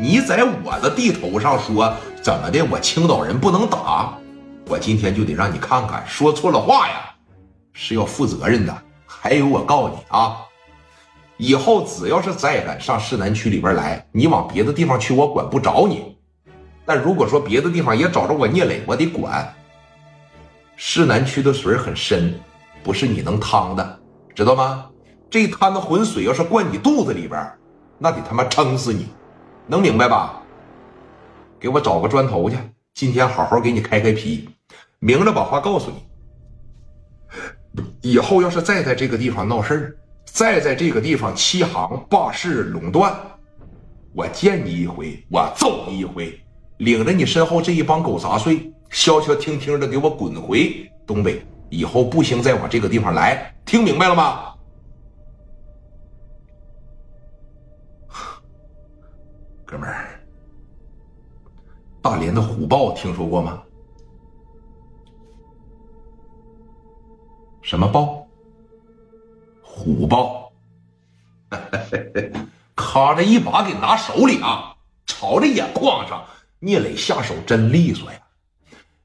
你在我的地头上说怎么的？我青岛人不能打，我今天就得让你看看，说错了话呀是要负责任的。还有，我告诉你啊，以后只要是再敢上市南区里边来，你往别的地方去，我管不着你。但如果说别的地方也找着我聂磊，我得管。市南区的水很深，不是你能趟的，知道吗？这滩子浑水要是灌你肚子里边，那得他妈撑死你，能明白吧？给我找个砖头去，今天好好给你开开皮，明着把话告诉你。以后要是再在这个地方闹事儿，再在这个地方欺行霸市垄断，我见你一回，我揍你一回，领着你身后这一帮狗杂碎。消消停停的给我滚回东北，以后不行再往这个地方来，听明白了吗？哥们儿，大连的虎豹听说过吗？什么豹？虎豹，咔着一把给拿手里啊，朝着眼眶上，聂磊下手真利索呀。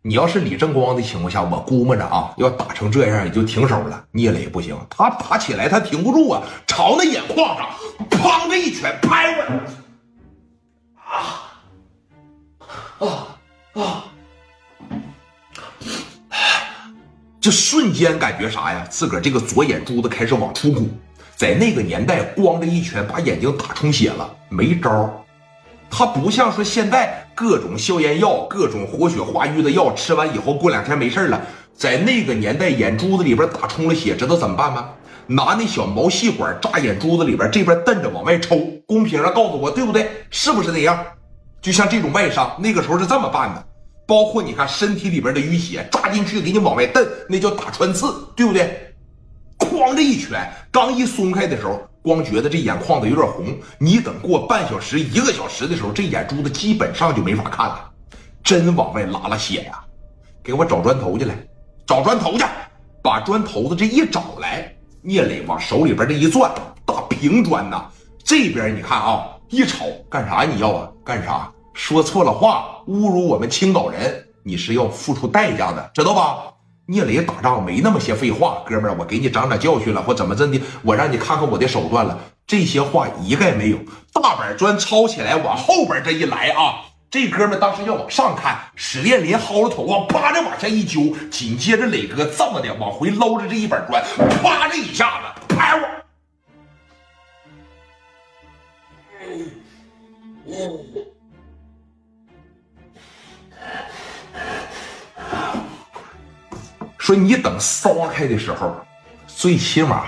你要是李正光的情况下，我估摸着啊，要打成这样也就停手了。聂磊不行，他打起来他停不住啊，朝那眼眶上，砰的一拳拍过来，啊啊啊！就瞬间感觉啥呀？自个儿这个左眼珠子开始往出鼓，在那个年代，咣的一拳把眼睛打充血了，没招他不像说现在各种消炎药、各种活血化瘀的药，吃完以后过两天没事了。在那个年代，眼珠子里边打充了血，知道怎么办吗？拿那小毛细管扎眼珠子里边，这边瞪着往外抽。公屏上告诉我，对不对？是不是那样？就像这种外伤，那个时候是这么办的。包括你看身体里边的淤血，扎进去给你往外蹬，那叫打穿刺，对不对？哐！这一拳刚一松开的时候。光觉得这眼眶子有点红，你等过半小时、一个小时的时候，这眼珠子基本上就没法看了，真往外拉了血呀！给我找砖头去来，找砖头去，把砖头子这一找来，聂磊往手里边这一攥，大平砖呐！这边你看啊，一瞅干啥？你要啊？干啥？说错了话，侮辱我们青岛人，你是要付出代价的，知道吧？聂磊打仗没那么些废话，哥们儿，我给你长长教训了，或怎么着的，我让你看看我的手段了。这些话一概没有。大板砖抄起来，往后边这一来啊，这哥们当时要往上看，史殿林薅着头发，啪着往下一揪，紧接着磊哥这么的往回捞着这一板砖，啪这一下子拍我。说你等撒开的时候，最起码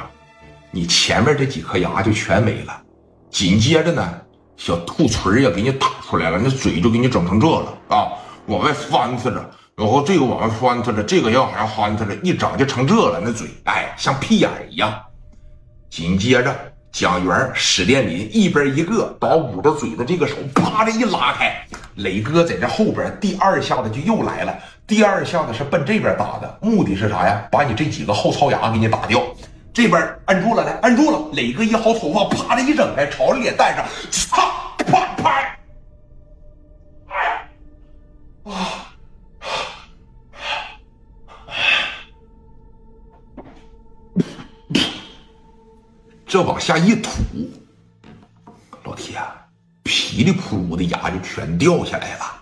你前面这几颗牙就全没了。紧接着呢，小兔唇也给你打出来了，那嘴就给你整成这了啊，往外翻腾着，然后这个往外翻腾着，这个要还翻腾着，一整就成这了，那嘴哎像屁眼一样。紧接着蒋元、史殿林一边一个把捂着嘴的这个手啪的一拉开，磊哥在这后边第二下子就又来了。第二下子是奔这边打的，目的是啥呀？把你这几个后槽牙给你打掉。这边摁住了，来摁住了。磊哥一薅头发，啪的一整开，朝着脸蛋上，擦，啪拍。啊！这往下一吐，老铁，噼里扑噜的牙就全掉下来了。